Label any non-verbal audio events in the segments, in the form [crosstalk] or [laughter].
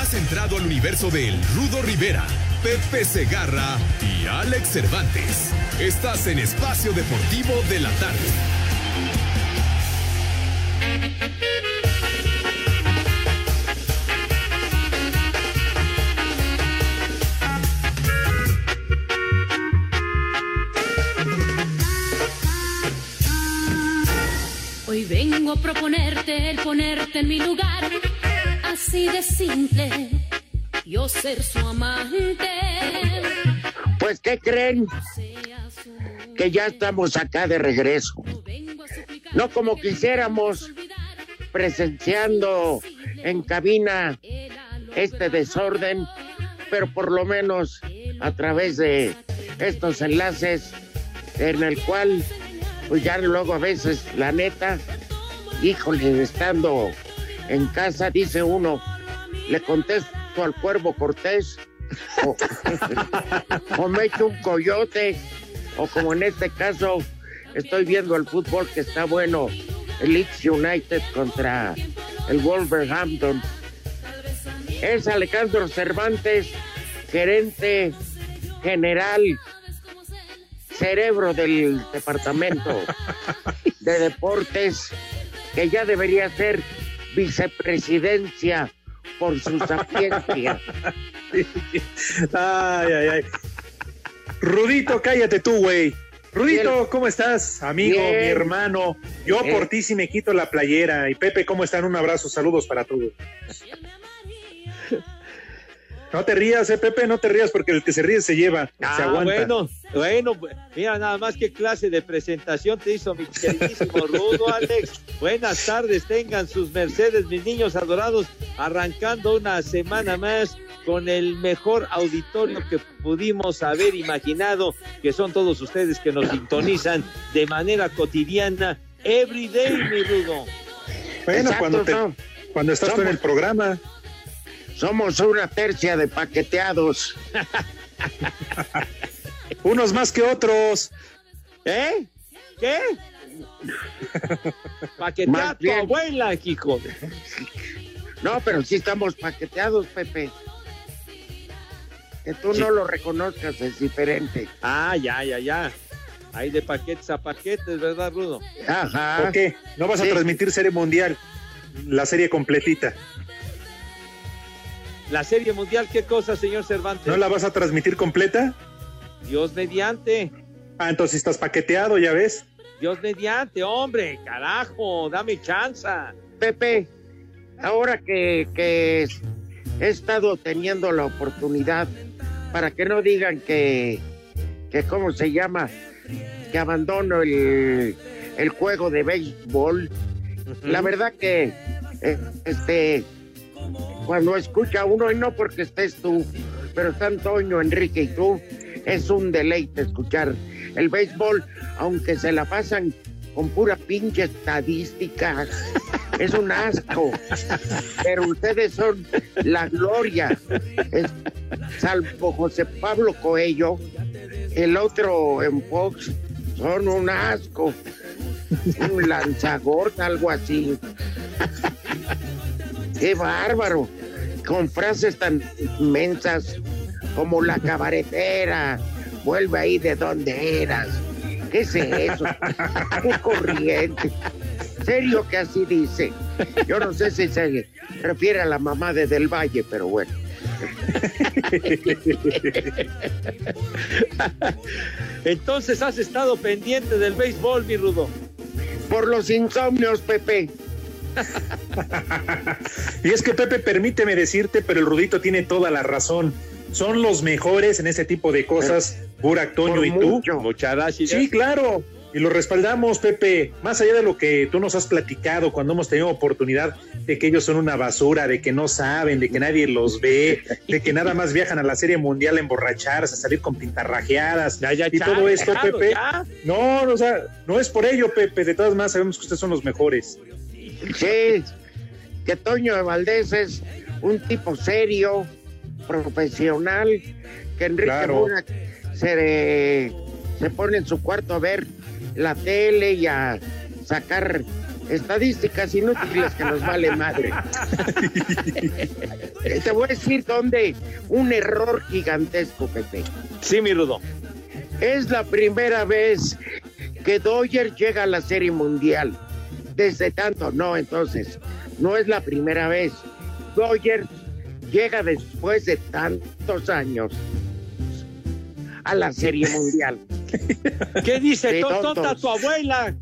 Has entrado al universo de El Rudo Rivera, Pepe Segarra y Alex Cervantes. Estás en Espacio Deportivo de la Tarde. Hoy vengo a proponerte el ponerte en mi lugar, así de simple, yo ser su amante. Pues, ¿qué creen? Que ya estamos acá de regreso. No como quisiéramos, presenciando en cabina este desorden, pero por lo menos a través de estos enlaces en el cual pues ya luego a veces, la neta, híjole, estando en casa, dice uno, le contesto al cuervo Cortés, [laughs] o, me echo un coyote, o como en este caso, estoy viendo el fútbol que está bueno, el Leeds United contra el Wolverhampton. Es Alejandro Cervantes, gerente general cerebro del departamento de deportes que ya debería ser vicepresidencia por su sapiencia. Ay, ay, ay. Rudito, cállate tú, güey. Rudito. ¿cómo estás? Amigo, Bien. mi hermano. Yo Bien. por ti sí me quito la playera. Y Pepe, ¿cómo están? Un abrazo, saludos para todos. No te rías, eh, Pepe, no te rías porque el que se ríe se lleva, se Ah, aguanta. bueno, bueno, mira nada más qué clase de presentación te hizo mi queridísimo Rudo, Alex. Buenas tardes, tengan sus mercedes, mis niños adorados, arrancando una semana más con el mejor auditorio que pudimos haber imaginado, que son todos ustedes que nos sintonizan de manera cotidiana, every day, mi Rudo. Bueno, Exacto, cuando, te- no. cuando estás tú en el programa. Somos una tercia de paqueteados. [laughs] Unos más que otros. ¿Eh? ¿Qué? Paquetea a tu abuela, hijo. de- No, pero sí estamos paqueteados, Pepe. Que tú no lo reconozcas es diferente. Ah, ya, ya, ya. Hay de paquetes a paquetes, ¿verdad, Rudo? Ajá. ¿Por qué? ¿No vas a transmitir serie mundial? La serie completita. La serie mundial, ¿qué cosa, señor Cervantes? ¿No la vas a transmitir completa? Dios mediante, Ah, entonces estás paqueteado, ya ves. Dios mediante, hombre, carajo, dame chanza. Pepe, ahora que, que he estado teniendo la oportunidad, para que no digan que, que ¿cómo se llama? Que abandono el, el juego de béisbol. La verdad que, eh, este, cuando escucha uno, y no porque estés tú, pero está Antonio, Enrique y tú, es un deleite escuchar el béisbol, aunque se la pasan con pura pinche estadística. Es un asco. Pero ustedes son la gloria. Salvo José Pablo Coello, el otro en Fox, son un asco. Un lanzagorta, algo así. Qué bárbaro. Con frases tan inmensas como la cabaretera. Vuelve ahí de donde eras. ¿Qué es eso? [laughs] Qué corriente. Serio que así dice. Yo no sé si se refiere a la mamá de Del Valle, pero bueno. [laughs] Entonces has estado pendiente del béisbol, mi Rudo. Por los insomnios, Pepe. [laughs] y es que Pepe, permíteme decirte, pero el Rudito tiene toda la razón. Son los mejores en ese tipo de cosas, Burak, Toño y tú. Muchas. Sí, claro. Y lo respaldamos, Pepe, más allá de lo que tú nos has platicado cuando hemos tenido oportunidad de que ellos son una basura, de que no saben, de que nadie los ve, de que nada más viajan a la Serie Mundial a emborracharse, a salir con pintarrajeadas y todo esto, Pepe. No, o sea, no es por ello, Pepe, de todas maneras sabemos que ustedes son los mejores. Sí, que Toño de Valdés es un tipo serio, profesional, que Enrique se, se pone en su cuarto a ver la tele y a sacar estadísticas inútiles que nos vale madre. [laughs] Te voy a decir dónde un error gigantesco, Pepe. Sí, mi Rudo. Es la primera vez que Dodger llega a la Serie Mundial. Desde tanto, no, entonces, no es la primera vez. Dodger llega después de tantos años a la Serie [laughs] Mundial. ¿Qué dice? tonta tu abuela.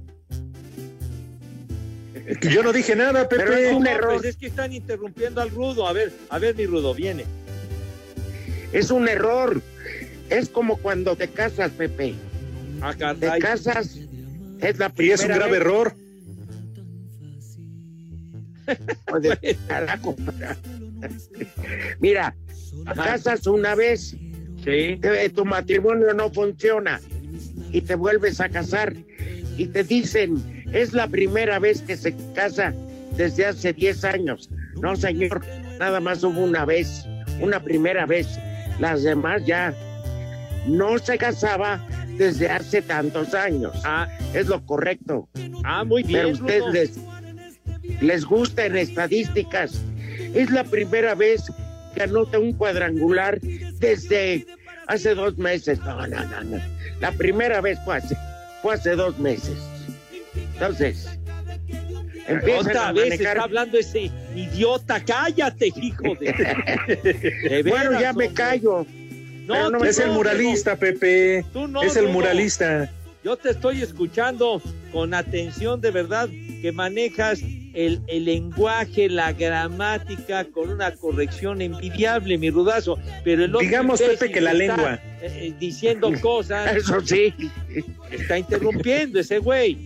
Yo no dije nada, Pepe. Pero es un error. Pues es que están interrumpiendo al Rudo. A ver, a ver, mi Rudo, viene. Es un error. Es como cuando te casas, Pepe. Ah, te casas, es la primera. Y es un grave error. [laughs] Mira, casas una vez, sí. tu matrimonio no funciona y te vuelves a casar y te dicen, es la primera vez que se casa desde hace 10 años. No, señor, nada más hubo una vez, una primera vez. Las demás ya no se casaba desde hace tantos años. Ah, es lo correcto. Ah, muy bien. Pero ustedes les, les gusta en estadísticas. Es la primera vez que anota un cuadrangular desde hace dos meses. No, no, no, no. La primera vez fue hace, fue hace dos meses. Entonces, otra vez está hablando ese idiota, cállate, hijo de. [laughs] bueno, ya me callo. No, es el muralista, Pepe. es el muralista. Yo te estoy escuchando con atención, de verdad, que manejas el, el, lenguaje, la gramática con una corrección envidiable, mi rudazo. Pero el Digamos, Pepe, que la lengua. Eh, eh, diciendo [laughs] cosas. Eso sí. Está interrumpiendo ese güey.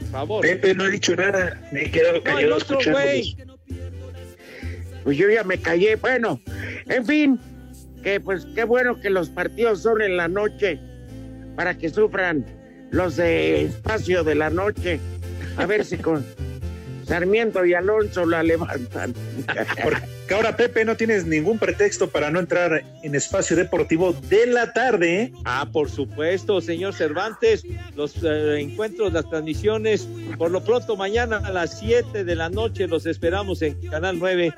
Por favor. Pepe, no ha dicho nada. Me he quedado callado no, güey. Pues yo ya me callé. Bueno, en fin, que pues qué bueno que los partidos son en la noche para que sufran los de espacio de la noche. A ver si con Sarmiento y Alonso la levantan. Porque ahora, Pepe, no tienes ningún pretexto para no entrar en espacio deportivo de la tarde. ¿eh? Ah, por supuesto, señor Cervantes. Los eh, encuentros, las transmisiones, por lo pronto mañana a las 7 de la noche los esperamos en Canal 9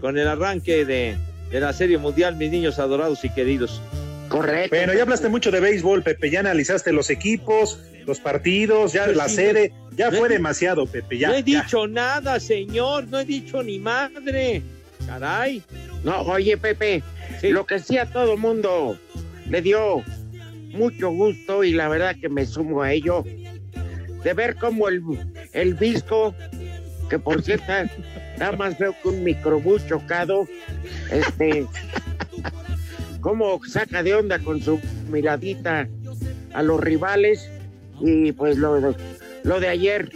con el arranque de, de la Serie Mundial, mis niños adorados y queridos. Correcto. Bueno, ya hablaste mucho de béisbol, Pepe. Ya analizaste los equipos, los partidos, ya la sede. Ya fue demasiado, Pepe. Ya, no he dicho nada, señor. No he dicho ni madre. Caray. No, oye, Pepe. Lo que sí a todo mundo le dio mucho gusto y la verdad que me sumo a ello. De ver cómo el, el visco, que por cierto está más feo que un microbús chocado, este. [laughs] cómo saca de onda con su miradita a los rivales y pues lo, lo de ayer,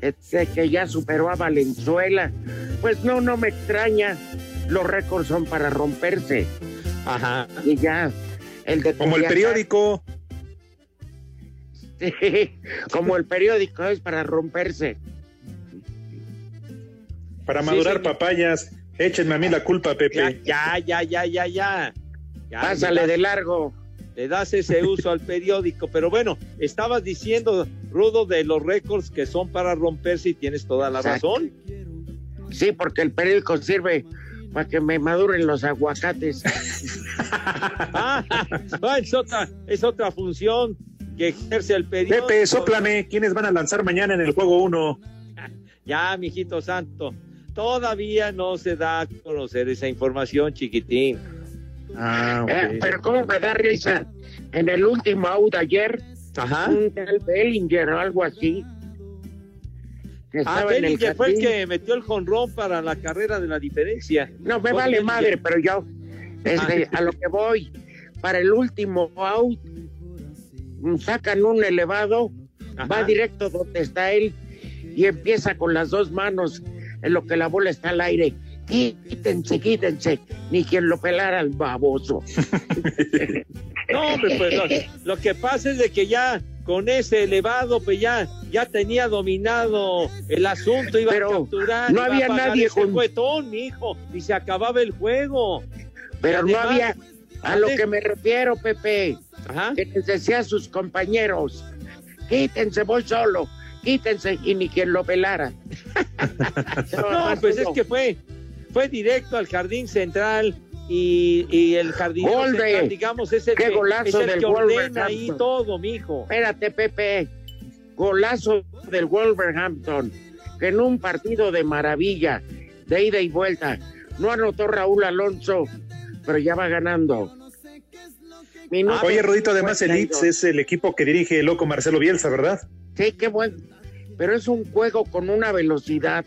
este, que ya superó a Valenzuela, pues no, no me extraña, los récords son para romperse. Ajá. Y ya, el de... Como el periódico. [laughs] Sí, como el periódico es para romperse. Para madurar papayas, échenme a mí la culpa, Pepe. Ya, ya, ya, ya, ya. Pásale de largo le das ese uso al periódico. Pero bueno, estabas diciendo, Rudo, de los récords que son para romperse y tienes toda la razón. Sí, porque el periódico sirve para que me maduren los aguacates. [laughs] ah, es, otra, es otra función que ejerce el periódico. Pepe, soplame, ¿quiénes van a lanzar mañana en el juego 1? [laughs] Ya, mijito santo, todavía no se da a conocer esa información, chiquitín. Ah. Eh, pero cómo me da risa. En el último out ayer, Ajá. un tal Bellinger o algo así. que Ah, estaba en el Bellinger fue el que metió el jonrón para la carrera de la diferencia. No, me vale Bellinger. madre, pero yo, este, a lo que voy, para el último out, sacan un elevado, Ajá. va directo donde está él y empieza con las dos manos en lo que la bola está al aire. Quítense, quítense, ni quien lo pelara al baboso. [laughs] No, hombre, pues lo, lo que pasa es de que ya con ese elevado, pues ya, ya tenía dominado el asunto, iba Pero a capturar. no iba a había pagar nadie ese con- mi hijo, y se acababa el juego. Pero no había, a lo que me refiero, Pepe, Ajá. que les decía a sus compañeros, quítense, voy solo, quítense, y ni quien lo pelara. [laughs] No, pues es que fue, fue directo al jardín central y, y el jardín Gol de- central, digamos, es el qué que, golazo es el del que ordena Wolverhampton. ahí todo, mijo. Espérate, Pepe, golazo del Wolverhampton, que en un partido de maravilla, de ida y vuelta, no anotó Raúl Alonso, pero ya va ganando. Minuto Oye, Rudito, además el 52. Leeds es el equipo que dirige el loco Marcelo Bielsa, ¿verdad? Sí, qué bueno. Pero es un juego con una velocidad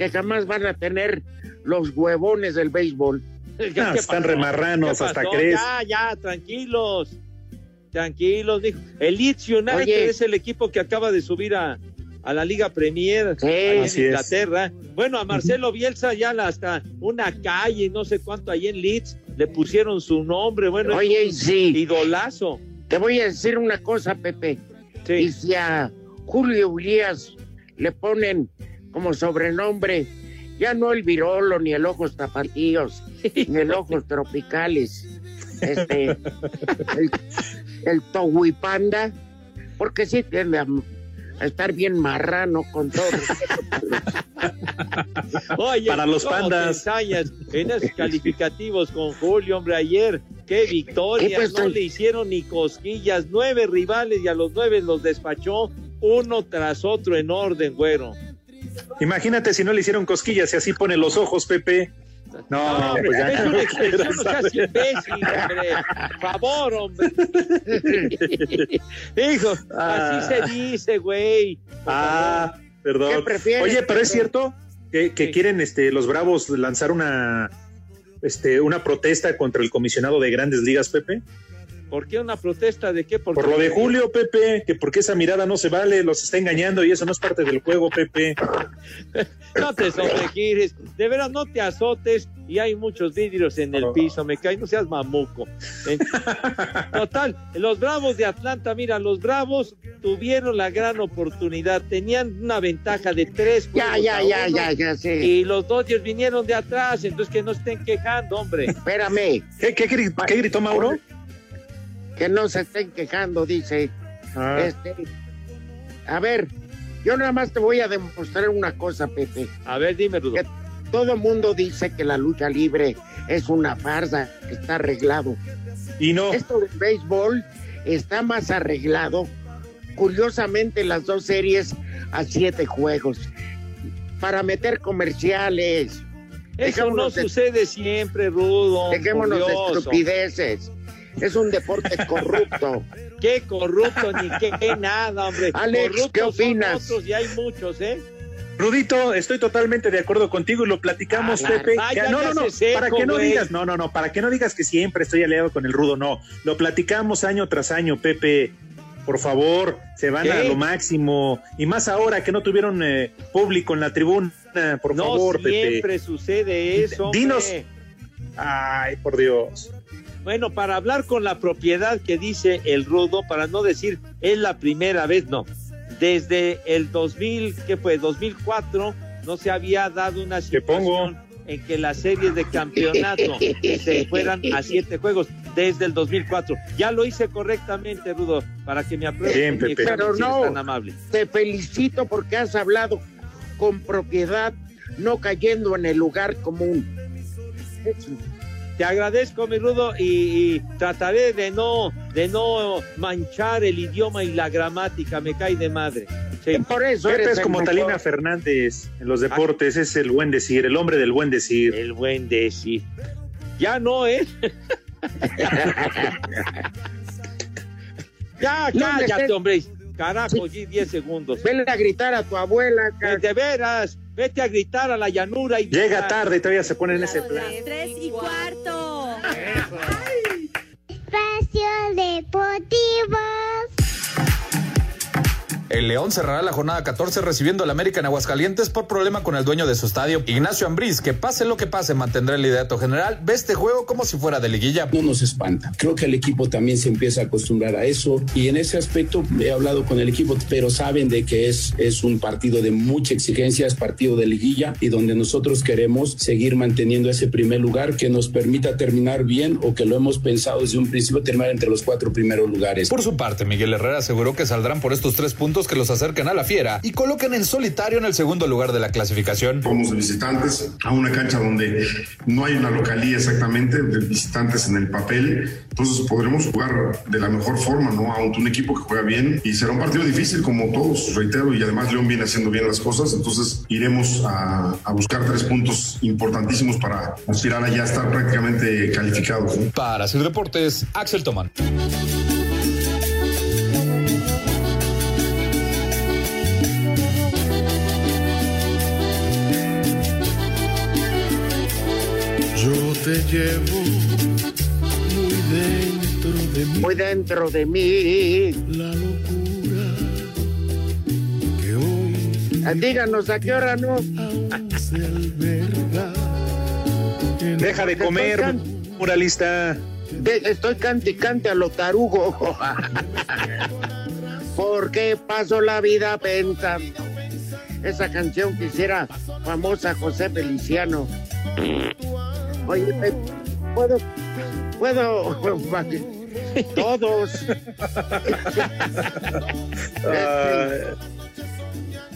que jamás van a tener los huevones del béisbol. [laughs] ¿Qué- Ah, qué están remarranos, ¿Qué hasta crees. Ya, ya, tranquilos. Tranquilos, mijo. El Leeds United Oye. es el equipo que acaba de subir a, a la Liga Premier Sí. en es. Inglaterra. Bueno, a Marcelo Bielsa ya hasta una calle, no sé cuánto, ahí en Leeds, le pusieron su nombre. Bueno, Oye, y es un sí, idolazo. te voy a decir una cosa, Pepe. Y si a Julio Urias le ponen como sobrenombre, ya no el virolo, ni el ojos tapatíos, [laughs] ni el ojos tropicales, este, el, el Tohuipanda, porque sí tiende a, a estar bien marrano con todo. [laughs] Oye, Para los ¿cómo te pandas. en esos [laughs] calificativos con Julio, hombre, ayer. Qué victoria, ¿Qué, pues, no le hicieron ni cosquillas. Nueve rivales y a los nueve los despachó uno tras otro en orden, güero. Imagínate si no le hicieron cosquillas y así pone los ojos, Pepe. No, No, hombre, pues ya. es una expresión, no seas [laughs] imbécil, hombre. Favor, hombre. [laughs] Hijo, Ah. así se dice, güey. Ah, ¿Qué perdón. Oye, pero es cierto que, que Sí. quieren este, los Bravos lanzar una, este, una protesta contra el comisionado de Grandes Ligas, Pepe. ¿Por qué una protesta de qué? Por lo de Julio, Pepe, que porque esa mirada no se vale, los está engañando y eso no es parte del juego, Pepe. [laughs] No te sobregires, de veras no te azotes y hay muchos vidrios en el piso, me cae, no seas mamuco. [laughs] Total, los Bravos de Atlanta, mira, los Bravos tuvieron la gran oportunidad, tenían una ventaja de tres Ya, juegos ya, ya, ya, ya sé. Y los Dodgers vinieron de atrás, entonces que no estén quejando, hombre. Espérame, ¿Qué, qué gritó Mauro? Que no se estén quejando, dice. Ah, Este, a ver, yo nada más te voy a demostrar una cosa, Pepe. A ver, dime, Rudo. Todo mundo dice que la lucha libre es una farsa, que está arreglado. y no. Esto del béisbol está más arreglado. Curiosamente, las dos series a siete juegos. Para meter comerciales. Eso no de- sucede siempre, Rudo. Dejémonos de estupideces. Es un deporte corrupto. [laughs] Qué corrupto, ni qué, qué nada, hombre. Alex, Corruptos ¿qué son opinas? otros y hay muchos, ¿eh? Rudito, estoy totalmente de acuerdo contigo y lo platicamos, Ah. Pepe. Ah, Ya- no, no, no, para que no digas, no, no, no, para que no digas que siempre estoy aliado con el Rudo, no. Lo platicamos año tras año, Pepe. Por favor, se van ¿Qué? a lo máximo. Y más ahora que no tuvieron eh, público en la tribuna, por no favor, siempre Pepe. sucede eso. hombre. Dinos. Ay, por Dios. Bueno, para hablar con la propiedad que dice el Rudo, para no decir es la primera vez, no. Desde el 2000, ¿qué fue? 2004, no se había dado una situación en que las series de campeonato se fueran a siete juegos desde el 2004. Ya lo hice correctamente, Rudo, para que me apruebe. Bien, mi Pepe. examen, Pero no. tan amable. Te felicito porque has hablado con propiedad, no cayendo en el lugar común. Te agradezco, mi Rudo, y, y trataré de no, de no manchar el idioma y la gramática. Me cae de madre. Por eso Pepe eres es como. Talina Fernández en los deportes, es el buen decir, el hombre del buen decir. El buen decir. Ya no, ¿eh? [laughs] ya, cállate, hombre. Carajo, G, 10 segundos. Vele a gritar a tu abuela. Eh, ca- De veras, vete a gritar a la llanura y Llega tarde y todavía se pone en ese plan. Tres y cuarto. Espacio Deportivo. El León cerrará la jornada 14 recibiendo al América en Aguascalientes por problema con el dueño de su estadio, Ignacio Ambriz, que pase lo que pase mantendrá el liderato general, ve este juego como si fuera de liguilla. no nos espanta. Creo que el equipo también se empieza a acostumbrar a eso y en ese aspecto he hablado con el equipo, pero saben de que es, es un partido de mucha exigencia, es partido de liguilla y donde nosotros queremos seguir manteniendo ese primer lugar que nos permita terminar bien o que lo hemos pensado desde un principio terminar entre los cuatro primeros lugares. Por su parte, Miguel Herrera aseguró que saldrán por estos tres puntos que los acercan a la fiera y coloquen en solitario en el segundo lugar de la clasificación. Somos de visitantes a una cancha donde no hay una localía exactamente de visitantes en el papel. Entonces podremos jugar de la mejor forma, ¿no? Ante un equipo que juega bien y será un partido difícil como todos, reitero, y además León viene haciendo bien las cosas. Entonces iremos a, a buscar tres puntos importantísimos para aspirar a ya estar prácticamente calificados. ¿no? Para Sir Deportes, Axel Toman. Te llevo muy dentro de mí Muy dentro de mí. la locura que hoy Ah, Díganos a qué hora no. Deja de comer, muralista. De- estoy cante y cante a lo tarugo. Porque paso la vida pensando. Esa canción que hiciera famosa José Feliciano. Oye, puedo, puedo, todos. Este,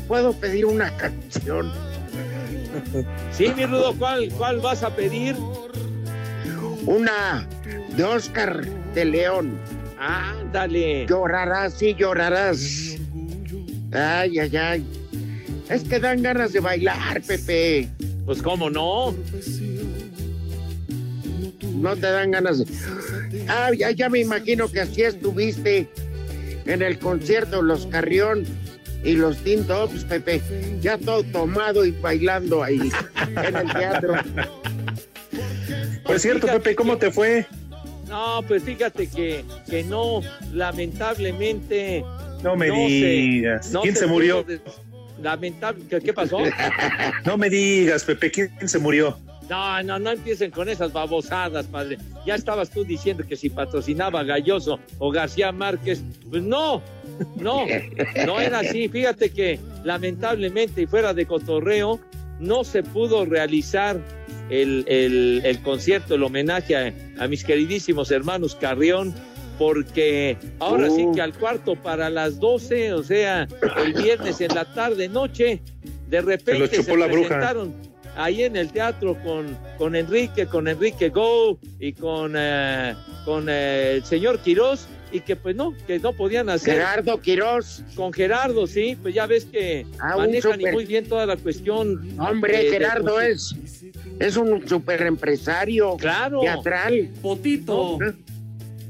puedo pedir una canción. Sí, mi Rudo, ¿cuál, ¿cuál vas a pedir? Una de Oscar de León. Ándale. Llorarás y llorarás. Ay, ay, ay. Es que dan ganas de bailar, Pepe. Pues cómo no. No te dan ganas de. Ah, ya, ya me imagino que así estuviste en el concierto Los Carrión y los Teen Tops, Pepe. Ya todo tomado y bailando ahí en el teatro. Pues cierto, Pepe, ¿cómo te fue? No, pues fíjate que, que no, lamentablemente. No me digas. no ¿Quién se murió? Lamentable, ¿qué, qué pasó? [laughs] No me digas, Pepe, ¿quién se murió? No, no, no empiecen con esas babosadas, padre. Ya estabas tú diciendo que si patrocinaba Galloso o García Márquez. Pues no, no, no era así. Fíjate que lamentablemente y fuera de cotorreo, no se pudo realizar el, el- el concierto, el homenaje a, a mis queridísimos hermanos Carrión, porque ahora sí que al cuarto para las 12, o sea, el viernes en la tarde, noche, de repente se, chupó la bruja. Ahí en el teatro con, con Enrique, con Enrique Go y con, eh, con eh, el señor Quirós, y que pues no, que no podían hacer. Gerardo Quirós. Con Gerardo, sí, pues ya ves que Ah, manejan y súper- muy bien toda la cuestión. Hombre, de- de- Gerardo es, es un super empresario Claro. teatral. Potito.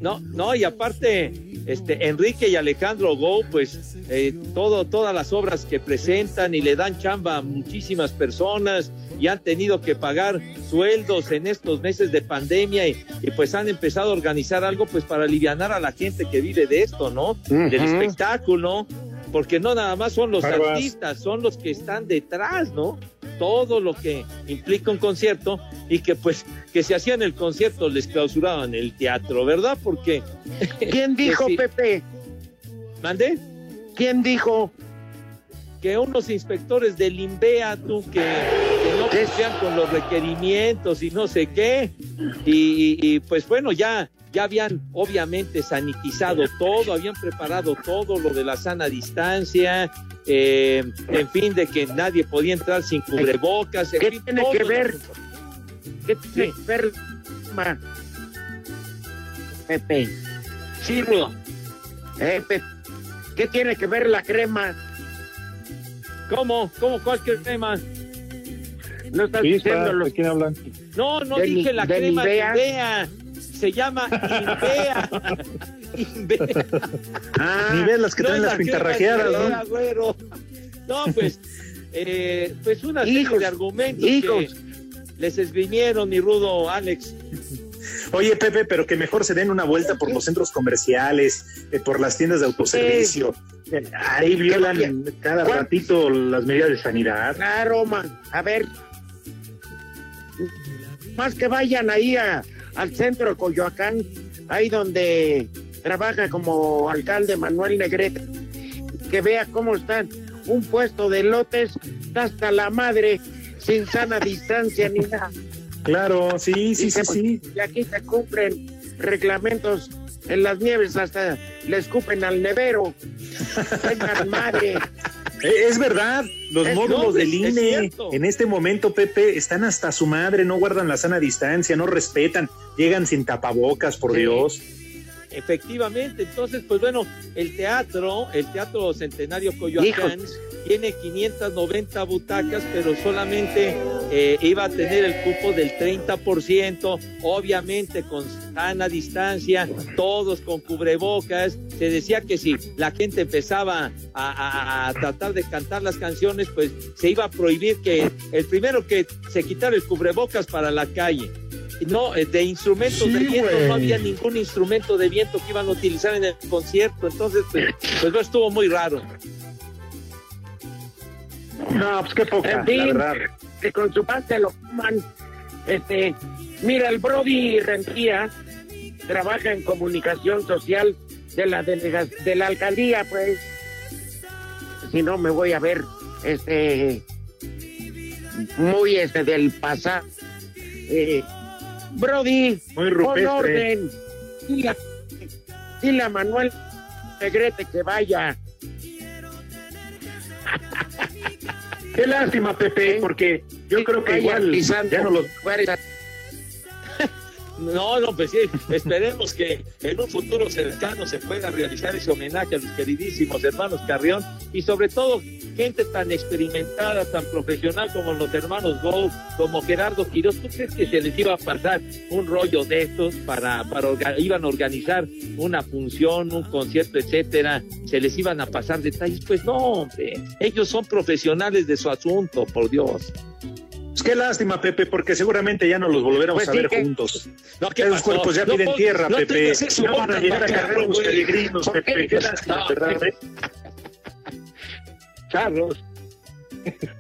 No, no, y aparte, este, Enrique y Alejandro Go, pues eh, todo, todas las obras que presentan y le dan chamba a muchísimas personas y han tenido que pagar sueldos en estos meses de pandemia y, y, pues han empezado a organizar algo pues para aliviar a la gente que vive de esto, ¿no? Del espectáculo, porque no nada más son los Barbas. artistas, son los que están detrás, ¿no? Todo lo que implica un concierto y que pues que se hacían el concierto les clausuraban el teatro, ¿verdad? Porque [laughs] ¿Quién dijo. Pepe? ¿Mandé? ¿Quién dijo? que unos inspectores del INVEA, tú, que, que no cumplían con los requerimientos y no sé qué, y, y- y, pues bueno, ya, ya habían obviamente sanitizado todo, habían preparado todo lo de la sana distancia, eh, en fin, de que nadie podía entrar sin cubrebocas, en ¿Qué fin, tiene todo que ver? ¿Qué tiene que ver, ma? Pepe? Sí, Rudo. Eh, Pe- ¿Qué tiene que ver la crema? ¿Cómo? ¿Cómo? ¿Cuál crema? No estás Chispa, diciendo los... ¿de quién hablan? No, no ¿De dije Ni- la de crema Nivea? Nivea. Se llama Invea. [laughs] Invea. Ah, Ni ves las que No traen las pintarrajeadas, ¿no? No, pues, eh, pues una serie Hijos, de argumentos hijos. que les esgrimieron, mi rudo Alex. Oye, Pepe, pero que mejor se den una vuelta por los centros comerciales, eh, por las tiendas de autoservicio. Eh, Ahí violan cada ¿Cuál? ratito las medidas de sanidad. Claro, man. A ver. Más que vayan ahí a- al centro de Coyoacán, ahí donde trabaja como alcalde Manuel Negrete, que vea cómo están un puesto de lotes, hasta la madre, sin sana distancia ni nada. Claro, sí, sí, sí, Dice, sí. Y aquí se cumplen reglamentos en las nieves, hasta le escupen al nevero. Tengan madre. [laughs] Eh, Es verdad, los Es- módulos del es INE en este momento, Pepe, están hasta su madre, no guardan la sana distancia, no respetan, llegan sin tapabocas, por Sí. Dios. Efectivamente, entonces, pues bueno, el teatro, el Teatro Centenario Coyoacán, tiene 590 butacas, pero solamente eh, iba a tener el cupo del 30%, obviamente con sana distancia, todos con cubrebocas. Se decía que si la gente empezaba a, a- a tratar de cantar las canciones, pues se iba a prohibir que el primero que se quitara el cubrebocas para la calle. No, eh, de instrumentos Sí, de viento no había ningún instrumento de viento que iban a utilizar en el concierto, entonces pues, pues no estuvo muy raro. No, pues qué poca, En fin, la verdad. que con su parte lo fuman. Este, mira, el Brody Rendía trabaja en comunicación social de la delega- de la alcaldía, pues. Si no me voy a ver, este, muy este del pasado. Eh, Brody, Muy rupestre. orden. Dile, a- dile a Manuel Negrete que vaya. Qué lástima, Pepe, porque yo creo que igual ya no los... No, no, pues sí, esperemos que en un futuro cercano se pueda realizar ese homenaje a los queridísimos hermanos Carrión y sobre todo gente tan experimentada, tan profesional como los hermanos Gou, como Gerardo Quiroz. ¿Tú crees que se les iba a pasar un rollo de estos para, para iban a organizar una función, un concierto, etcétera? ¿Se les iban a pasar detalles? Pues no, hombre, ellos son profesionales de su asunto, por Dios. Pues qué lástima, Pepe, porque seguramente ya no los volveremos Pues a ver que- juntos. No, ¿qué Esos pasó? cuerpos ya No, piden no, tierra, no Pepe. Ya van a llegar a cargar los peregrinos, ¿Por Pepe. qué? Lástima, No. ¿verdad, eh? Carlos.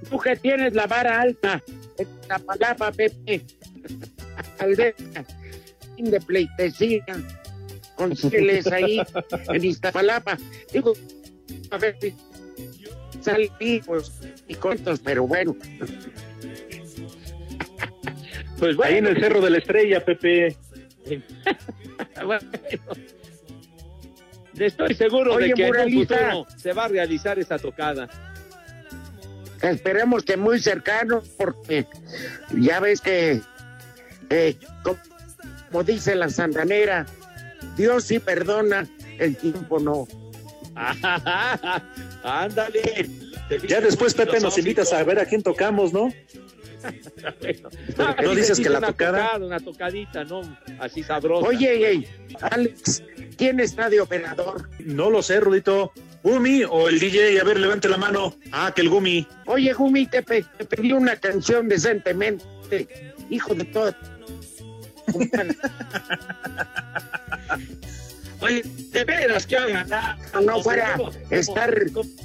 Tú que tienes la vara alta en la palabra, Pepe. Aldea, fin de pleitesía. Consígueles ahí en Iztapalapa. Digo, a ver salen vivos y cortos, pero bueno. Pues Ahí en el Cerro de la Estrella, Pepe. Bueno, estoy seguro Oye, de que en un Moralita. futuro se va a realizar esa tocada. Esperemos que muy cercano, porque ya ves que, eh, co- como dice la santanera, Dios sí perdona, el tiempo no. [laughs] Ándale. Ya después, Pepe, nos invitas a ver a quién tocamos, ¿no? ¿No sí, dices que la una tocada? tocada, una tocadita, ¿no? Así sabrosa. Oye, ey, Alex, ¿quién está de operador? No lo sé, Rudito. ¿Gumi o el DJ? A ver, levante la mano. Ah, que el Gumi. Oye, Gumi, te, pe- te pedí una canción decentemente, hijo de todo. [laughs] Oye, de veras que hagan. No fuera estar,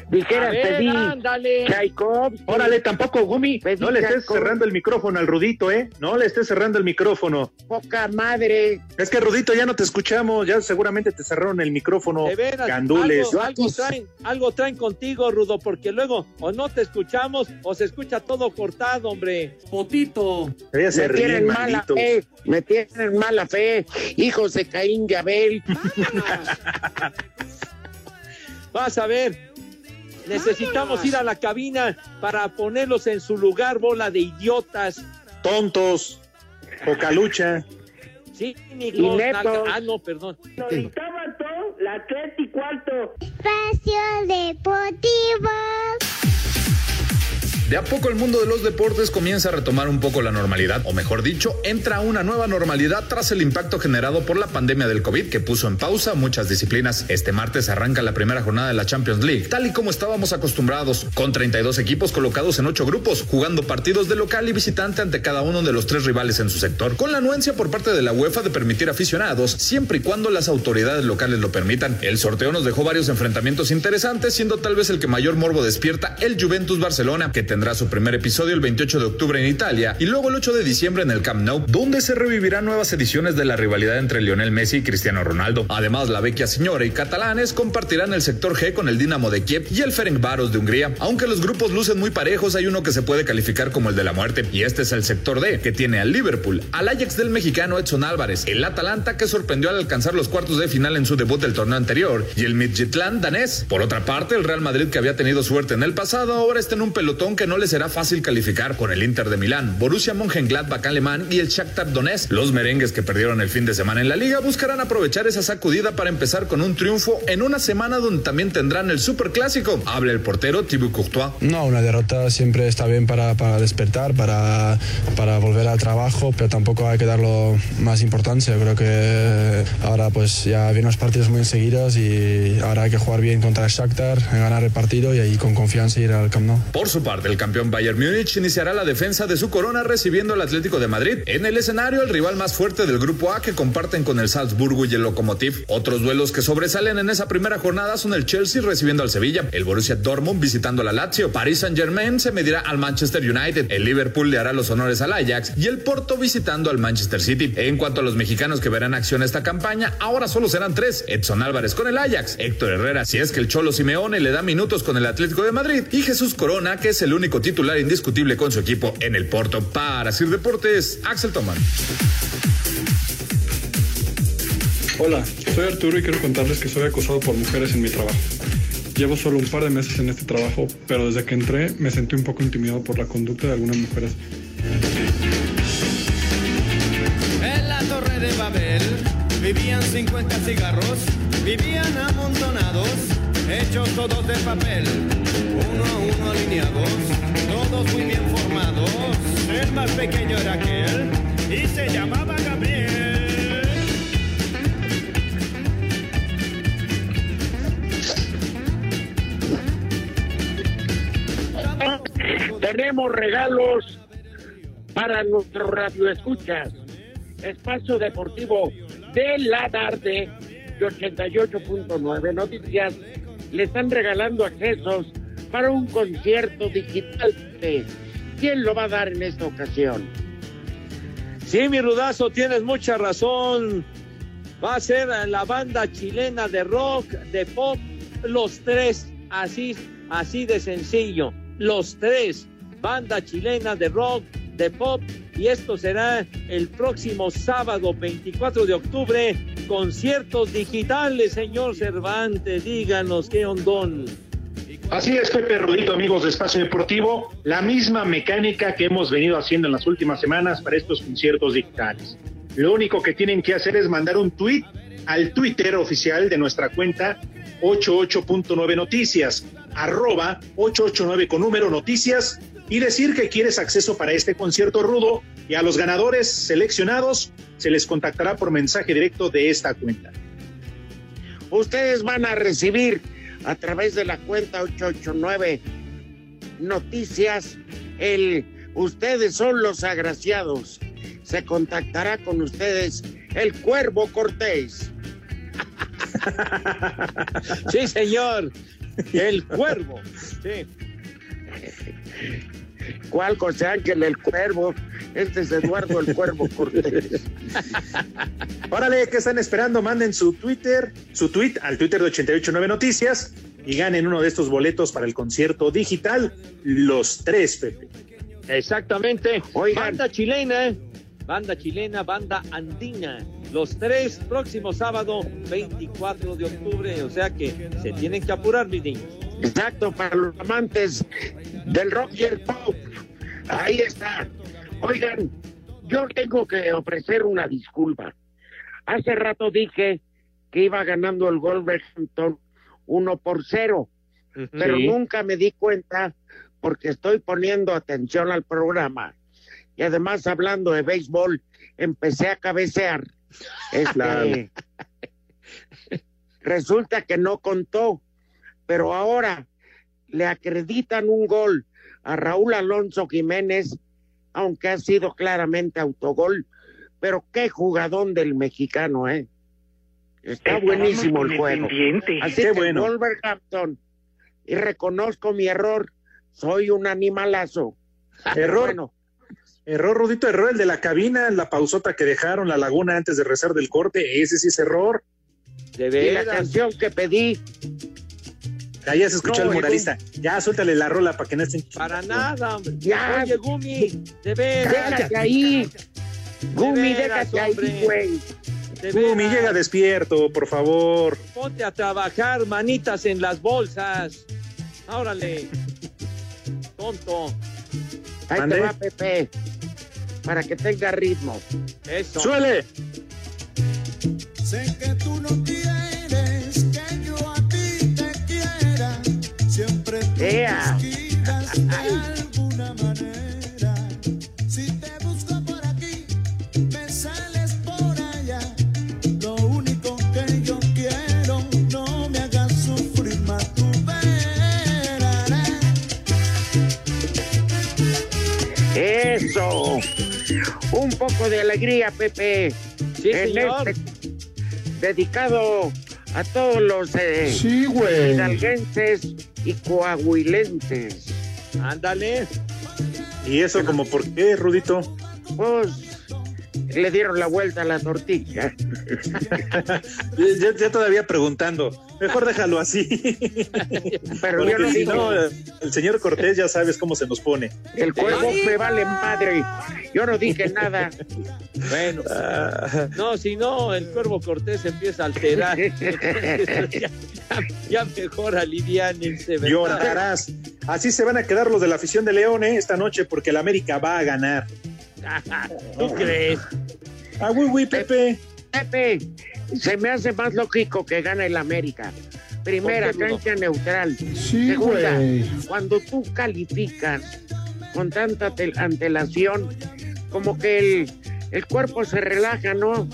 dijeras, ándale. Tchaikovsky. Órale, tampoco, Gumi. Pedí No le estés cerrando el micrófono al Rudito, ¿eh? No le estés cerrando el micrófono. Poca madre. Es que, Rudito, ya no te escuchamos. Ya seguramente te cerraron el micrófono. De veras, Gandules. algo, algo traen, algo traen contigo, Rudo, porque luego o no te escuchamos o se escucha todo cortado, hombre. Potito. Me tienen mala fe, me tienen mala fe, hijos de Caín y Abel. [laughs] [laughs] Vas a ver. Necesitamos ir a la cabina para ponerlos en su lugar, bola de idiotas. Tontos. Pocalucha. Sí, Y Nico. netos. nalga- Ah, no, perdón. Espacio Deportivo. De a poco el mundo de los deportes comienza a retomar un poco la normalidad, o mejor dicho, entra una nueva normalidad tras el impacto generado por la pandemia del COVID que puso en pausa muchas disciplinas. Este martes arranca la primera jornada de la Champions League, tal y como estábamos acostumbrados, con 32 equipos colocados en 8 grupos, jugando partidos de local y visitante ante cada uno de los tres rivales en su sector, con la anuencia por parte de la UEFA de permitir aficionados siempre y cuando las autoridades locales lo permitan. El sorteo nos dejó varios enfrentamientos interesantes, siendo tal vez el que mayor morbo despierta el Juventus Barcelona, que tendrá su primer episodio el 28 de octubre en Italia y luego el 8 de diciembre en el Camp Nou, donde se revivirán nuevas ediciones de la rivalidad entre Lionel Messi y Cristiano Ronaldo. Además, la Vecchia Señora y catalanes compartirán el sector G con el Dinamo de Kiev y el Ferencváros de Hungría. Aunque los grupos lucen muy parejos, hay uno que se puede calificar como el de la muerte y este es el sector D, que tiene al Liverpool, al Ajax del mexicano Edson Álvarez, el Atalanta que sorprendió al alcanzar los cuartos de final en su debut del torneo anterior y el Midtjylland danés. Por otra parte, el Real Madrid que había tenido suerte en el pasado ahora está en un pelotón que no le será fácil calificar con el Inter de Milán, Borussia Mönchengladbach alemán y el Shakhtar Donetsk. Los merengues que perdieron el fin de semana en la liga buscarán aprovechar esa sacudida para empezar con un triunfo en una semana donde también tendrán el superclásico. Habla el portero Thibaut Courtois. No, una derrota siempre está bien para, para despertar, para, para volver al trabajo, pero tampoco hay que darlo más importancia. Creo que ahora pues ya vienen los partidos muy enseguidos y ahora hay que jugar bien contra el Shakhtar, ganar el partido y ahí con confianza ir al Camp Nou. Por su parte, el campeón Bayern Múnich iniciará la defensa de su corona recibiendo al Atlético de Madrid. En el escenario, el rival más fuerte del grupo A que comparten con el Salzburgo y el Lokomotiv. Otros duelos que sobresalen en esa primera jornada son el Chelsea recibiendo al Sevilla, el Borussia Dortmund visitando a la Lazio, Paris Saint-Germain se medirá al Manchester United, el Liverpool le hará los honores al Ajax y el Porto visitando al Manchester City. En cuanto a los mexicanos que verán acción esta campaña, ahora solo serán tres: Edson Álvarez con el Ajax, Héctor Herrera si es que el Cholo Simeone le da minutos con el Atlético de Madrid y Jesús Corona que es el único titular indiscutible con su equipo en el Porto. Para Sir Deportes, Axel Tomán. Hola, soy Arturo y quiero contarles que soy acosado por mujeres en mi trabajo. Llevo solo un par de meses en este trabajo, pero desde que entré me sentí un poco intimidado por la conducta de algunas mujeres. En la torre de Babel vivían 50 cigarros, vivían amontonados, hechos todos de papel, uno a uno alineados, todos muy bien formados. El más pequeño era aquel y se llamaba Gabriel. Tenemos regalos para nuestros radioescuchas. Espacio Deportivo de la tarde de 88.9 Noticias le están regalando accesos para un concierto digital. ¿Quién lo va a dar en esta ocasión? Sí, mi rudazo, tienes mucha razón. Va a ser la banda chilena de rock, de pop, los tres, así, así de sencillo. Los tres, banda chilena de rock, de pop, y esto será el próximo sábado 24 de octubre, conciertos digitales, señor Cervantes, díganos qué ondón. Así es, Pepe Rodito, amigos de Espacio Deportivo, la misma mecánica que hemos venido haciendo en las últimas semanas para estos conciertos digitales. Lo único que tienen que hacer es mandar un tweet al Twitter oficial de nuestra cuenta 88.9 Noticias, arroba 889 con número noticias, y decir que quieres acceso para este concierto rudo y a los ganadores seleccionados se les contactará por mensaje directo de esta cuenta. Ustedes van a recibir a través de la cuenta 889 Noticias el Ustedes son los agraciados. Se contactará con ustedes el Cuervo Cortés. [laughs] Sí, señor. El cuervo. Sí. [laughs] ¿Cuál José Ángel el Cuervo? Este es Eduardo el Cuervo Cortés. [laughs] Órale, ¿qué están esperando? Manden su Twitter, su tweet al Twitter de 889 Noticias y ganen uno de estos boletos para el concierto digital, los tres, Pepe. Exactamente. Banda chilena, banda chilena, banda andina. Los tres próximo sábado 24 de octubre. O sea que se tienen que apurar, mis niños. Exacto, para los amantes del rock y el pop. Ahí está. Oigan, yo tengo que ofrecer una disculpa. Hace rato dije que iba ganando el Wolverhampton uno por cero, pero Sí. nunca me di cuenta porque estoy poniendo atención al programa. Y además, hablando de béisbol, empecé a cabecear. [laughs] Este, resulta que no contó, pero ahora le acreditan un gol a Raúl Alonso Jiménez, aunque ha sido claramente autogol, pero qué jugadón del mexicano, ¿eh? Está Estábamos buenísimo el juego. Así Qué que bueno. Wolverhampton, y reconozco mi error, soy un animalazo. [laughs] Error. Bueno, Error, Rudito, error el de la cabina, la pausota que dejaron, la laguna antes de rezar del corte, ese sí es error. De y la canción que pedí, Ya, ya se escuchó No, el muralista. Ya, suéltale la rola para que no estén. Para nada, hombre. Ya. Oye, Gumi, de veras. déjate ahí. Gumi, veras, déjate hombre. ahí, güey. Gumi, llega despierto, por favor. Ponte a trabajar, manitas en las bolsas. Órale. Tonto. Ahí Mande. te va, Pepe, para que tenga ritmo. Eso. ¡Suele! Sé que verás. Eso. Un poco de alegría, Pepe. Sí, en señor. este dedicado a todos los eh, Sí, güey. Y coahuilenses. Ándale. ¿Y eso como por qué, Rudito? Pues le dieron la vuelta a la tortilla. [laughs] Ya, ya todavía preguntando. Mejor déjalo así. Pero yo Porque no si digo, no, el señor Cortés ya sabes cómo se nos pone. el cuervo me vale madre. Yo no dije nada. Bueno. Ah, No, si no, el cuervo Cortés empieza a alterar. [laughs] ya, ya mejor aliviánense, llorarás. Así se van a quedar los de la afición de León ¿eh? esta noche porque el América va a ganar. [laughs] ¿Tú crees? Ah, uy, uy, Pepe. Pepe, se me hace más lógico que gane el América. Primera, cancha neutral. Sí, Segunda, güey. cuando tú calificas con tanta tel- antelación, como que el, el cuerpo se relaja, ¿no?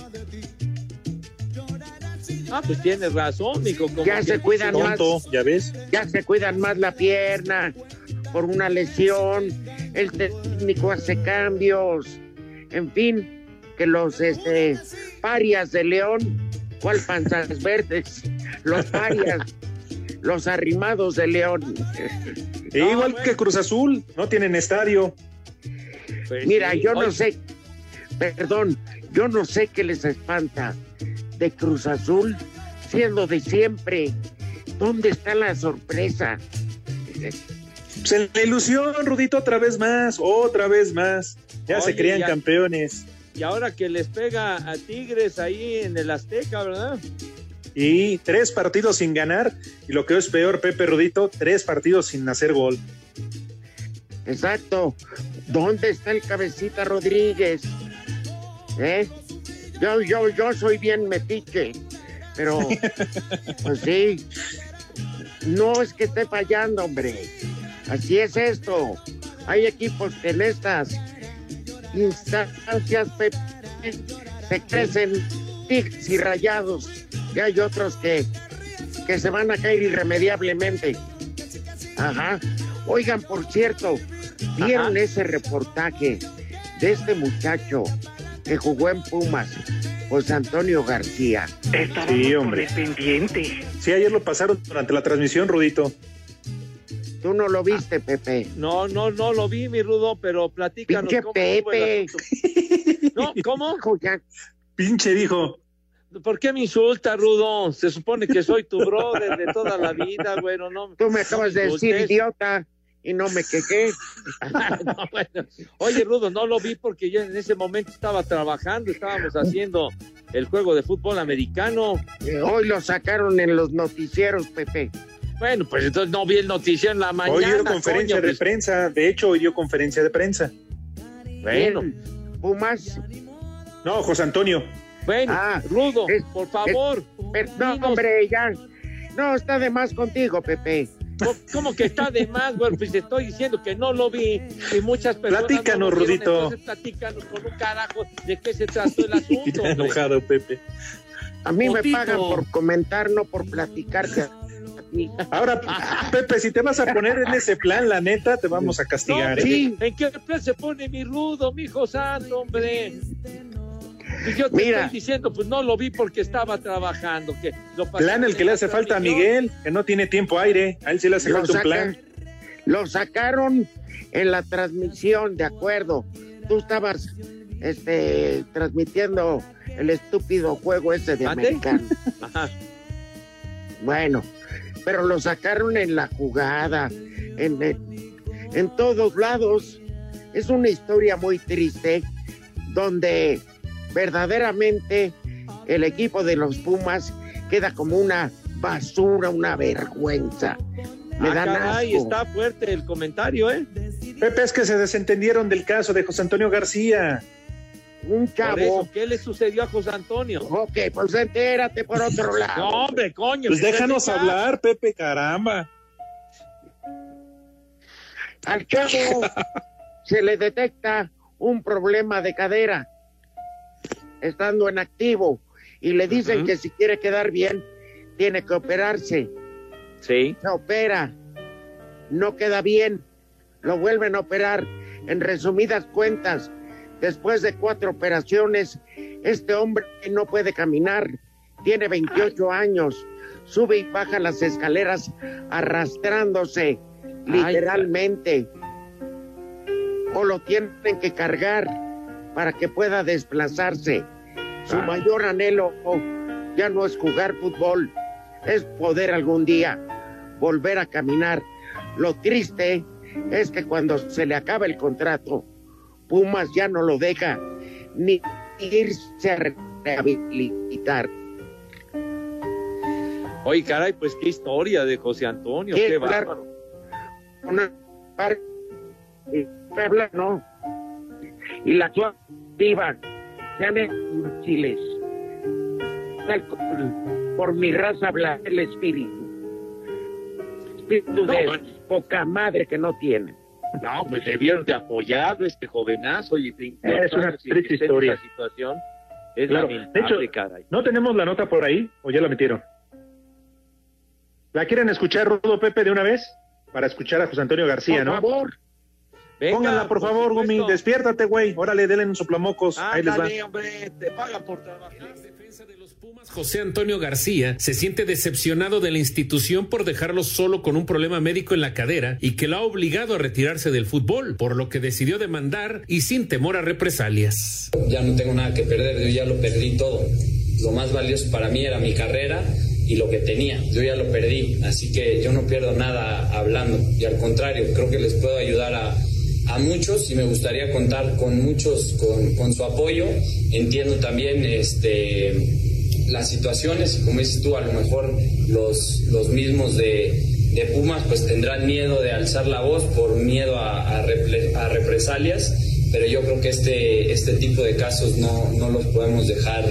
Ah, pues tienes razón, como Ya se cuidan más. ¿ya ves? Ya se cuidan más la pierna por una lesión, el técnico hace cambios, en fin, que los este, parias de León, ¿cuál panzas verdes? Los parias, [laughs] los arrimados de León. E igual que Cruz Azul, no tienen estadio. Pues Mira, sí, yo no sé, perdón, yo no sé qué les espanta de Cruz Azul, siendo de siempre. ¿Dónde está la sorpresa? Pues en la ilusión, Rudito, otra vez más, otra vez más. Ya se ya- campeones. Y ahora que les pega a Tigres ahí en el Azteca, ¿verdad? Y tres partidos sin ganar. Y lo que es peor, Pepe Rudito, tres partidos sin hacer gol. Exacto. ¿Dónde está el cabecita Rodríguez? ¿Eh? Yo, yo, yo soy bien metiche, pero [laughs] pues sí. No es que esté fallando, hombre. Así es esto. Hay equipos que en estas instancias Pepe, se crecen tigres y rayados. Y hay otros que, que se van a caer irremediablemente. Ajá. Oigan, por cierto, ¿vieron Ajá. ese reportaje de este muchacho que jugó en Pumas, José Antonio García? Sí, hombre. Sí, ayer lo pasaron durante la transmisión, Rudito. Tú no lo viste, Pepe. No, no, no lo vi, mi Rudo, pero platícanos Pinche cómo Pepe. No, ¿cómo? Pinche dijo. ¿Por qué me insulta, Rudo? Se supone que soy tu brother de toda la vida, bueno, no. Tú me acabas de decir idiota y no me quejé. [laughs] No, bueno. Oye, Rudo, no lo vi porque yo en ese momento estaba trabajando, estábamos haciendo el juego de fútbol americano. Eh, Hoy lo sacaron en los noticieros, Pepe. Bueno, pues entonces no vi el noticiero en la mañana. Hoy dio conferencia coño, de pues. prensa. De hecho, hoy dio conferencia de prensa. Bueno. Pumas. No, José Antonio. bueno, Ah, Rudo, es- por favor. Pero, no, hombre, ya. No, está de más contigo, Pepe. ¿Cómo- ¿Cómo que está de más, güey? Pues estoy diciendo que no lo vi y muchas personas. Platícanos, no lo vieron, Rudito. Platícanos con un carajo de qué se trató el [laughs] asunto. Enojado, Pepe. A mí me pagan por comentar, no por platicarte. Ahora, Pepe, si te vas a poner en ese plan, la neta, te vamos a castigar. No, ¿eh? ¿En qué plan se pone mi rudo, mi hijo santo, hombre? Y yo te Mira. estoy diciendo, pues no lo vi porque estaba trabajando. Que lo Plan el que le hace falta a. Miguel, que no tiene tiempo aire. A él sí le hace falta un plan. lo sacaron en la transmisión, de acuerdo. Tú estabas este, transmitiendo el estúpido juego ese de americano. Ajá. Bueno, pero lo sacaron en la jugada, en, en, en todos lados. Es una historia muy triste donde verdaderamente el equipo de los Pumas queda como una basura, una vergüenza. Me Ah, dan caray, asco. está fuerte el comentario, ¿eh? Pepe, es que se desentendieron del caso de José Antonio García. Un Por chavo. eso, ¿qué le sucedió a José Antonio? Ok, pues entérate por otro [laughs] lado. No, hombre, coño. Pues déjanos platica. hablar, Pepe, caramba. Al chavo [laughs] se le detecta un problema de cadera estando en activo y le dicen que si quiere quedar bien tiene que operarse. Sí. Se opera, no queda bien, lo vuelven a operar. En resumidas cuentas, después de cuatro operaciones, este hombre no puede caminar, tiene 28 años, sube y baja las escaleras arrastrándose, literalmente. O lo tienen que cargar para que pueda desplazarse. Su mayor anhelo oh, ya no es jugar fútbol, es poder algún día volver a caminar. Lo triste es que cuando se le acaba el contrato, Pumas ya no lo deja ni irse a rehabilitar. Oye, caray, pues qué historia de José Antonio, qué claro. bárbaro. Una par- Puebla no. Y la activa sean chiles. Por mi raza habla el espíritu. Espíritu de poca madre que no tienen. No, pues debieron de apoyarlo este jovenazo y Es una triste historia. Esa situación es Claro, de hecho, caray. ¿No tenemos la nota por ahí o ya la metieron? ¿La quieren escuchar, Rudo Pepe, de una vez? Para escuchar a José Antonio García, Por ¿no? favor. Venga, Pónganla, por, favor. Gumi. Despiértate, güey. Órale, denle un soplamocos. Ahí les va. Ándale, hombre, te pagan por trabajar. José Antonio García se siente decepcionado de la institución por dejarlo solo con un problema médico en la cadera y que lo ha obligado a retirarse del fútbol, por lo que decidió demandar y sin temor a represalias. Ya no tengo nada que perder, yo ya lo perdí todo. Lo más valioso para mí era mi carrera y lo que tenía. Yo ya lo perdí, así que yo no pierdo nada hablando. Y al contrario, creo que les puedo ayudar a, a muchos y me gustaría contar con muchos, con, con su apoyo. Entiendo también este, las situaciones y como dices tú, a lo mejor los, los mismos de, de Pumas pues tendrán miedo de alzar la voz por miedo a, a repre- a represalias, pero yo creo que este, este tipo de casos no, no los podemos dejar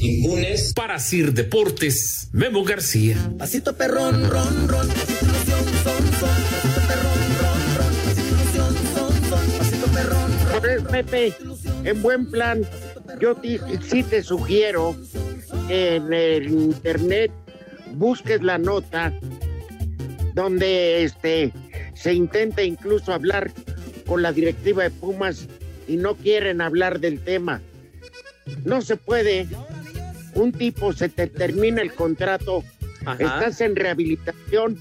impunes. Para Sir Deportes, Memo García. Pasito perrón, ron, ron, pasito ilusión, son, son, pasito perrón, ron, ron, pasito ilusión, son, son, pasito perrón, ron, Por eso, Pepe, en buen plan, yo ti- sí te sugiero en el internet busques la nota donde este se intenta incluso hablar con la directiva de Pumas y no quieren hablar del tema. No se puede. Un tipo se te termina el contrato, Ajá. estás en rehabilitación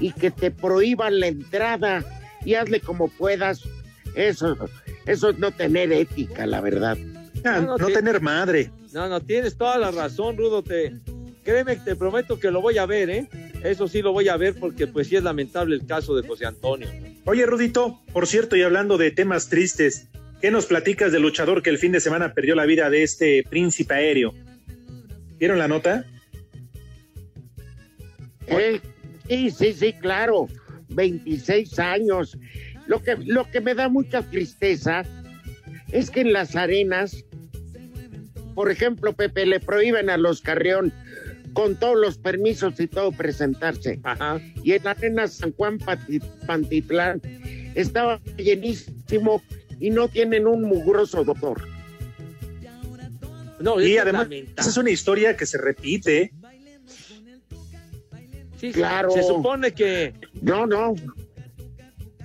y que te prohíban la entrada y hazle como puedas. Eso, eso es no tener ética, la verdad. Ah, No, no, no sí. tener madre. No, no, tienes toda la razón, Rudo. Te, créeme, te prometo que lo voy a ver, ¿eh? Eso sí lo voy a ver porque pues sí es lamentable el caso de José Antonio. Oye, Rudito, por cierto, y hablando de temas tristes, ¿qué nos platicas del luchador que el fin de semana perdió la vida de este príncipe aéreo? ¿Vieron la nota? Eh, sí, sí, sí, claro. 26 años. Lo que, lo que me da mucha tristeza es que en las arenas, por ejemplo, Pepe, le prohíben a los Carrión con todos los permisos y todo presentarse. Y en la arena San Juan Pantitlán estaba llenísimo y no tienen un mugroso doctor. No, y además, esa es una historia que se repite. Sí, Claro. Se supone que. No, no.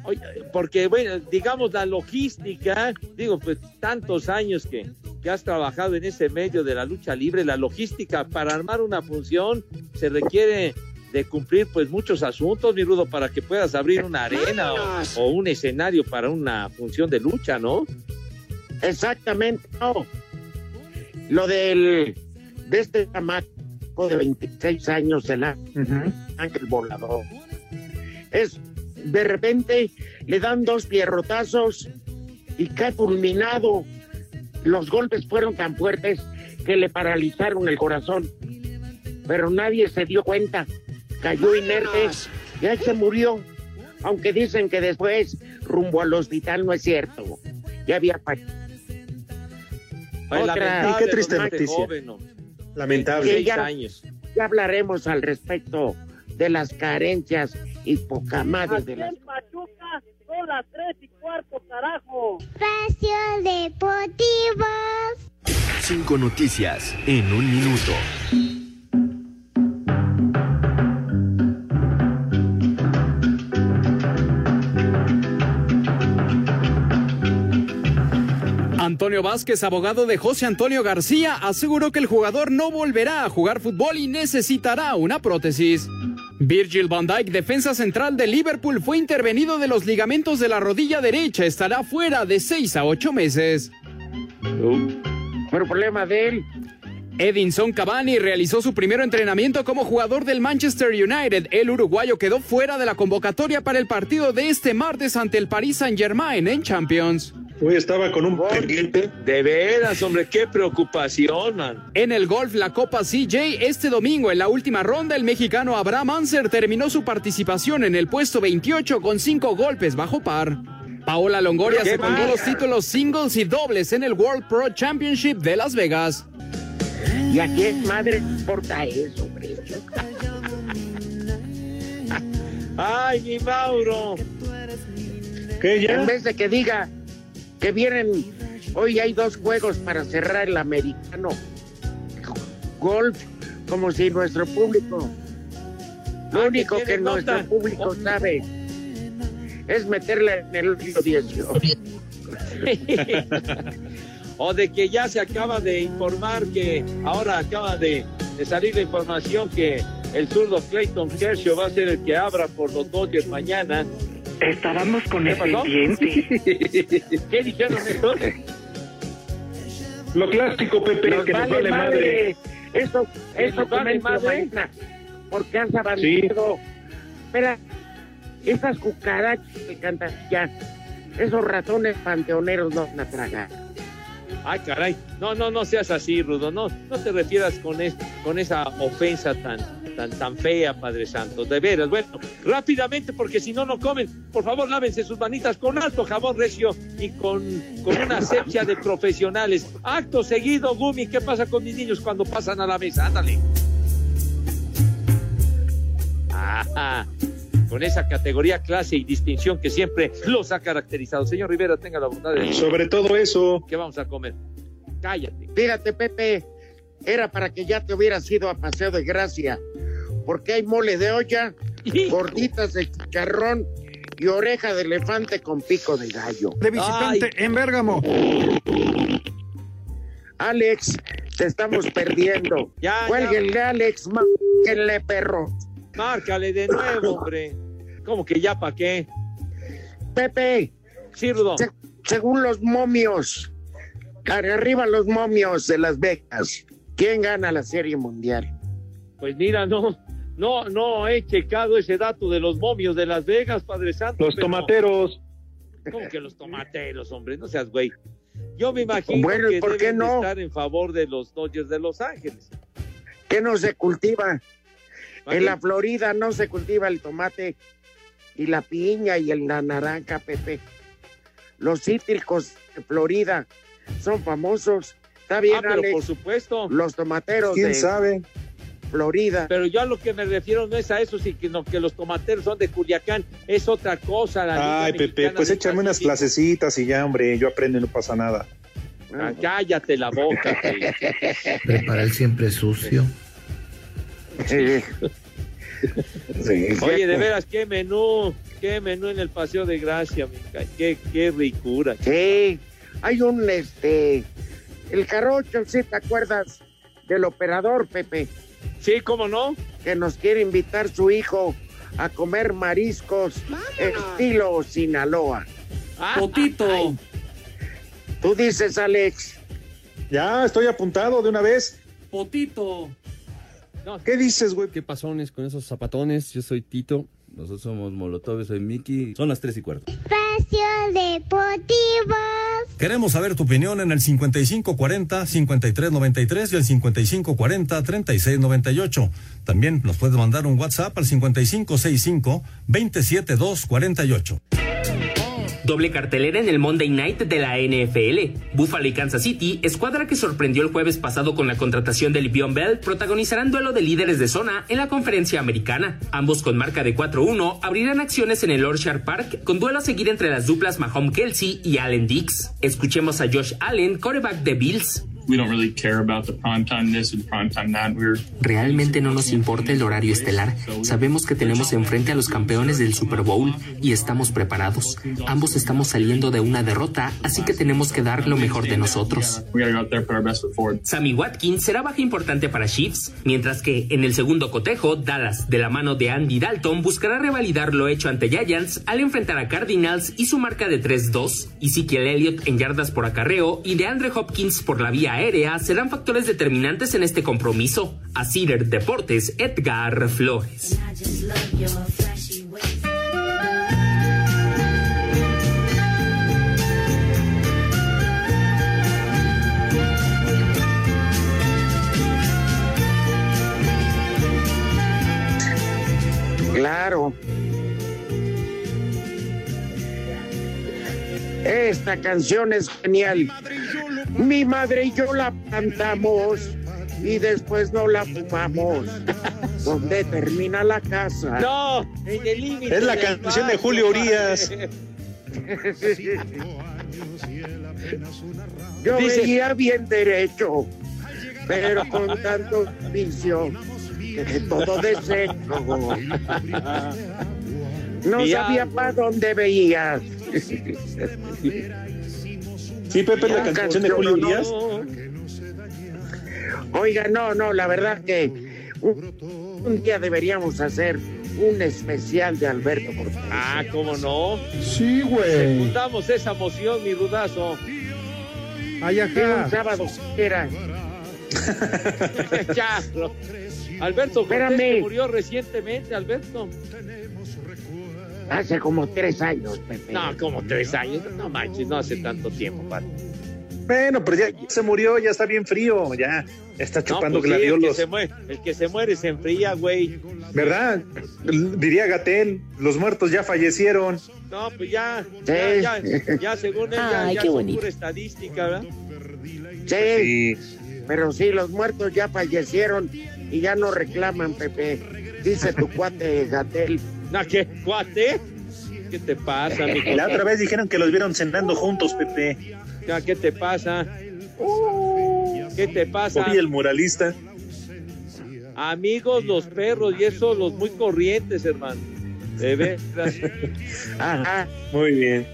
Oye, porque, bueno, digamos, la logística, digo, pues tantos años que, que has trabajado en ese medio de la lucha libre, la logística para armar una función se requiere de cumplir pues muchos asuntos, mi Rudo, para que puedas abrir una arena o, o un escenario para una función de lucha, ¿no? Exactamente, no. Lo del de este chamaco de 26 años, el ángel volador. Es de repente le dan dos pierrotazos y cae fulminado. Los golpes fueron tan fuertes que le paralizaron el corazón. Pero nadie se dio cuenta. Cayó inerte y ahí se murió. Aunque dicen que después rumbo al hospital no es cierto. Ya había Otra- lamentable, Y qué triste noticia. joven, ¿no? Lamentable. 26 ya- años. Ya hablaremos al respecto de las carencias y poca madre de las Pachuca son las tres y cuarto, carajo. Espacio. Cinco noticias en un minuto. Antonio Vázquez, abogado de José Antonio García, aseguró que el jugador no volverá a jugar fútbol y necesitará una prótesis. Virgil van Dijk, defensa central de Liverpool, fue intervenido de los ligamentos de la rodilla derecha. Estará fuera de 6 a 8 meses. Pero problema de él. Edinson Cavani realizó su primer entrenamiento como jugador del Manchester United. El uruguayo quedó fuera de la convocatoria para el partido de este martes ante el Paris Saint-Germain en Champions. Hoy estaba con un pendiente. De veras, hombre, qué preocupación, man. En el golf, la Copa CJ, este domingo, en la última ronda, el mexicano Abraham Anser terminó su participación en el puesto 28 con cinco golpes bajo par. Paola Longoria ¿Qué se colgó los títulos singles y dobles en el World Pro Championship de Las Vegas. ¿Y a quién madre importa eso, hombre? [laughs] Ay, mi Mauro. ¿Qué En vez de que diga que vienen, hoy hay dos juegos para cerrar el americano. Golf, como si nuestro público, lo Ah, único que nuestro público sabe es meterle en el hoyo 18. [laughs] o de que ya se acaba de informar que ahora acaba de, de salir la información que el zurdo Clayton Kershaw va a ser el que abra por los Dodgers mañana. Estábamos con ¿Qué el pendiente. [laughs] ¿Qué dijeron esto? Lo clásico, Pepe, Nos que nos vale madre. Eso, ¿Que eso nos vale madre? Porque han abandonado. Espera, esas cucarachas que cantan ya, esos ratones panteoneros no van a tragar. Ay, caray. No, no, no seas así, Rudo. No, no te refieras con, es- con esa ofensa tan, tan, tan fea, Padre Santo. De veras. Bueno, rápidamente, porque si no, no comen. Por favor, lávense sus manitas con alto jabón recio y con, con una asepsia de profesionales. Acto seguido, Gumi, ¿qué pasa con mis niños cuando pasan a la mesa? Ándale. Ajá. Con esa categoría, clase y distinción que siempre los ha caracterizado. Señor Rivera, tenga la bondad de... Sobre todo eso. ¿Qué vamos a comer? Cállate. Fíjate, Pepe, era para que ya te hubieras ido a Paseo de Gracia, porque hay mole de olla, gorditas de chicharrón y oreja de elefante con pico de gallo. De visitante en Bérgamo. Alex, te estamos perdiendo. Ya, Cuélguenle, Alex, márquenle, perro. Márcale de nuevo, [laughs] hombre. ¿Cómo que ya para qué? Pepe. Sí, Rudo. Se- según los momios, arriba los momios de Las Vegas, ¿quién gana la Serie Mundial? Pues mira, no, no, no he checado ese dato de los momios de Las Vegas, Padre Santo. Los pero- tomateros. ¿Cómo que los tomateros, hombre? No seas güey. Yo me imagino Bueno, ¿y que por qué deben no? estar en favor de los Dodgers de Los Ángeles. ¿Qué no se cultiva? ¿Para En la Florida no se cultiva el tomate y la piña y el- la naranja, Pepe. Los cítricos de Florida son famosos. Está bien, Ah, pero Alex. por supuesto. Los tomateros ¿Quién de, sabe? Florida. Pero yo a lo que me refiero no es a eso, sino que los tomateros son de Culiacán, es otra cosa. La Ay, Pepe, pues échame unas clasecitas y ya, hombre, yo aprendo y no pasa nada. Ah, cállate la boca. [laughs] Prepara el siempre sucio. [laughs] Oye, de veras, qué menú, qué menú en el Paseo de Gracia, me cae. qué, qué ricura. Sí, hay un, este, el Carocho, ¿sí te acuerdas del operador, Pepe? Sí, ¿cómo no? Que nos quiere invitar su hijo a comer mariscos estilo Sinaloa. Potito. Tú dices, Alex. Ya, estoy apuntado de una vez. Potito. ¿Qué dices, güey? ¿Qué pasones con esos zapatones? Yo soy Tito. Nosotros somos Molotov, soy Miki. Son las tres y cuarto. Espacio Deportivo. Queremos saber tu opinión en el 5540-5393 y el 5540-3698. También nos puedes mandar un WhatsApp al 5565-27248. Doble cartelera en el Monday Night de la NFL. Buffalo y Kansas City, escuadra que sorprendió el jueves pasado con la contratación de Livion Bell, protagonizarán duelo de líderes de zona en la conferencia americana. Ambos con marca de 4-1 abrirán acciones en el Orchard Park con duelo a seguir entre las duplas Mahomes Kelsey y Allen Dix. Escuchemos a Josh Allen, quarterback de Bills. We don't really care about the prime time this and prime time that. We're Realmente no nos importa el horario estelar. Sabemos que tenemos enfrente a los campeones del Super Bowl y estamos preparados. Ambos estamos saliendo de una derrota, así que tenemos que dar lo mejor de nosotros. Sammy Watkins será baja importante para Chiefs, mientras que en el segundo cotejo, Dallas, de la mano de Andy Dalton, buscará revalidar lo hecho ante Giants al enfrentar a Cardinals y su marca de 3-2. Ezekiel Elliott en yardas por acarreo y de Andre Hopkins por la vía aérea serán factores determinantes en este compromiso. A Cider Deportes, Edgar Flores. Claro. Esta canción es genial. Mi madre y yo la cantamos y después no la fumamos. [laughs] ¿Dónde termina la casa? No, en el límite. Es la del canción de. Julio Urias. Yo Dice- veía bien derecho, pero con tanto vicio que todo desecho. [laughs] No sabía para dónde veías. Sí, Pepe, la canción de Julio no, Urias. Oiga, no, no, la verdad que un, un día deberíamos hacer un especial de Alberto Cortés. Ah, ¿cómo no? Sí, güey. Juntamos esa moción, mi rudazo. Ay, Que un sábado era. [laughs] ya. Alberto Cortés Espérame. murió recientemente, Alberto. Hace como tres años, Pepe. No, como tres años. No manches, no hace tanto tiempo, padre. Bueno, pero ya se murió, ya está bien frío, ya está No, chupando pues sí, el, que gladiolos. se muere, el que se muere se enfría, güey. ¿Verdad? Diría Gatel, los muertos ya fallecieron. No, pues ya, Sí. ya, ya, ya según él, ya, Ay, ya qué son bonito. pura estadística, ¿verdad? Sí, pero sí, los muertos ya fallecieron y ya no reclaman, Pepe. Dice tu cuate Gatel. No, ¿qué? ¿Cuate? ¿Qué te pasa, [laughs] mijo? La otra vez dijeron que los vieron cenando juntos, Pepe. Ya, ¿Qué te pasa? ¿Qué te pasa? Oye, el muralista. Amigos, los perros y eso, los muy corrientes, hermano. De veras. Ajá. [laughs] Muy bien.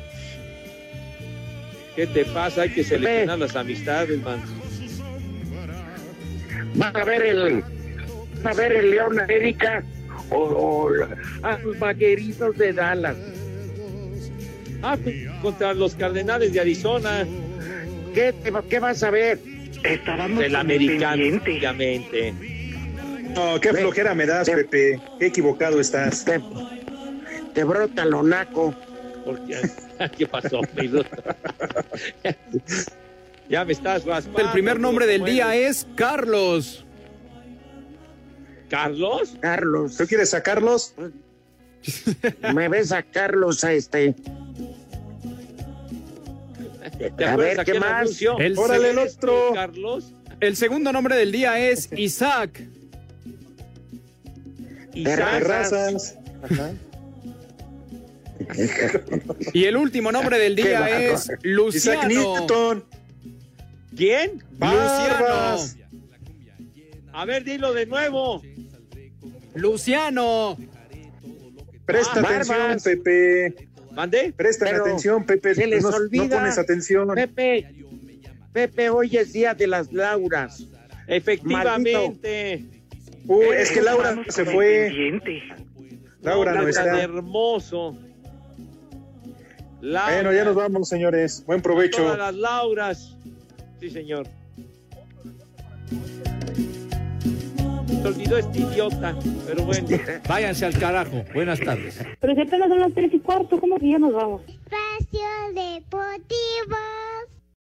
¿Qué te pasa? Hay que seleccionar las amistades, man. Van a ver el, van a ver el León América o, o a los vaqueritos de Dallas. Ah, contra los Cardenales de Arizona. ¿Qué, te- qué vas a ver? Estábamos El con americano, obviamente. No, qué flojera me das, Te- Pepe. Qué equivocado estás. Te, te brota lo naco. Porque, [laughs] ¿Qué pasó? [laughs] Ya me estás raspando. El primer nombre del Bueno, día es Carlos. ¿Carlos? Carlos. ¿Tú quieres sacarlos? Me ves a Carlos a este. ¿Te A ver, ¿qué más? El Órale, el ¿Eres tú, otro. Carlos? El segundo nombre del día es Isaac. Terrazas. Y el último nombre del día es Isaac Luciano. Newton. ¿Quién? Barbas. A ver, dilo de nuevo. Luciano. Presta Ah, atención, Barbas. Pepe. ¿Mandé? Presta atención, Pepe. Se les no, pones atención. Pepe, Pepe, hoy es día de las Lauras. Efectivamente. Uy, es que Laura se fue. Laura no está. hermoso. Laura, Bueno, ya nos vamos, señores. Buen provecho. Todas las Lauras. Sí, señor. Se olvidó este idiota, pero bueno. [laughs] Váyanse al carajo. Buenas tardes. Pero si apenas son las tres y cuarto, ¿cómo que ya nos vamos? Espacio Deportivo.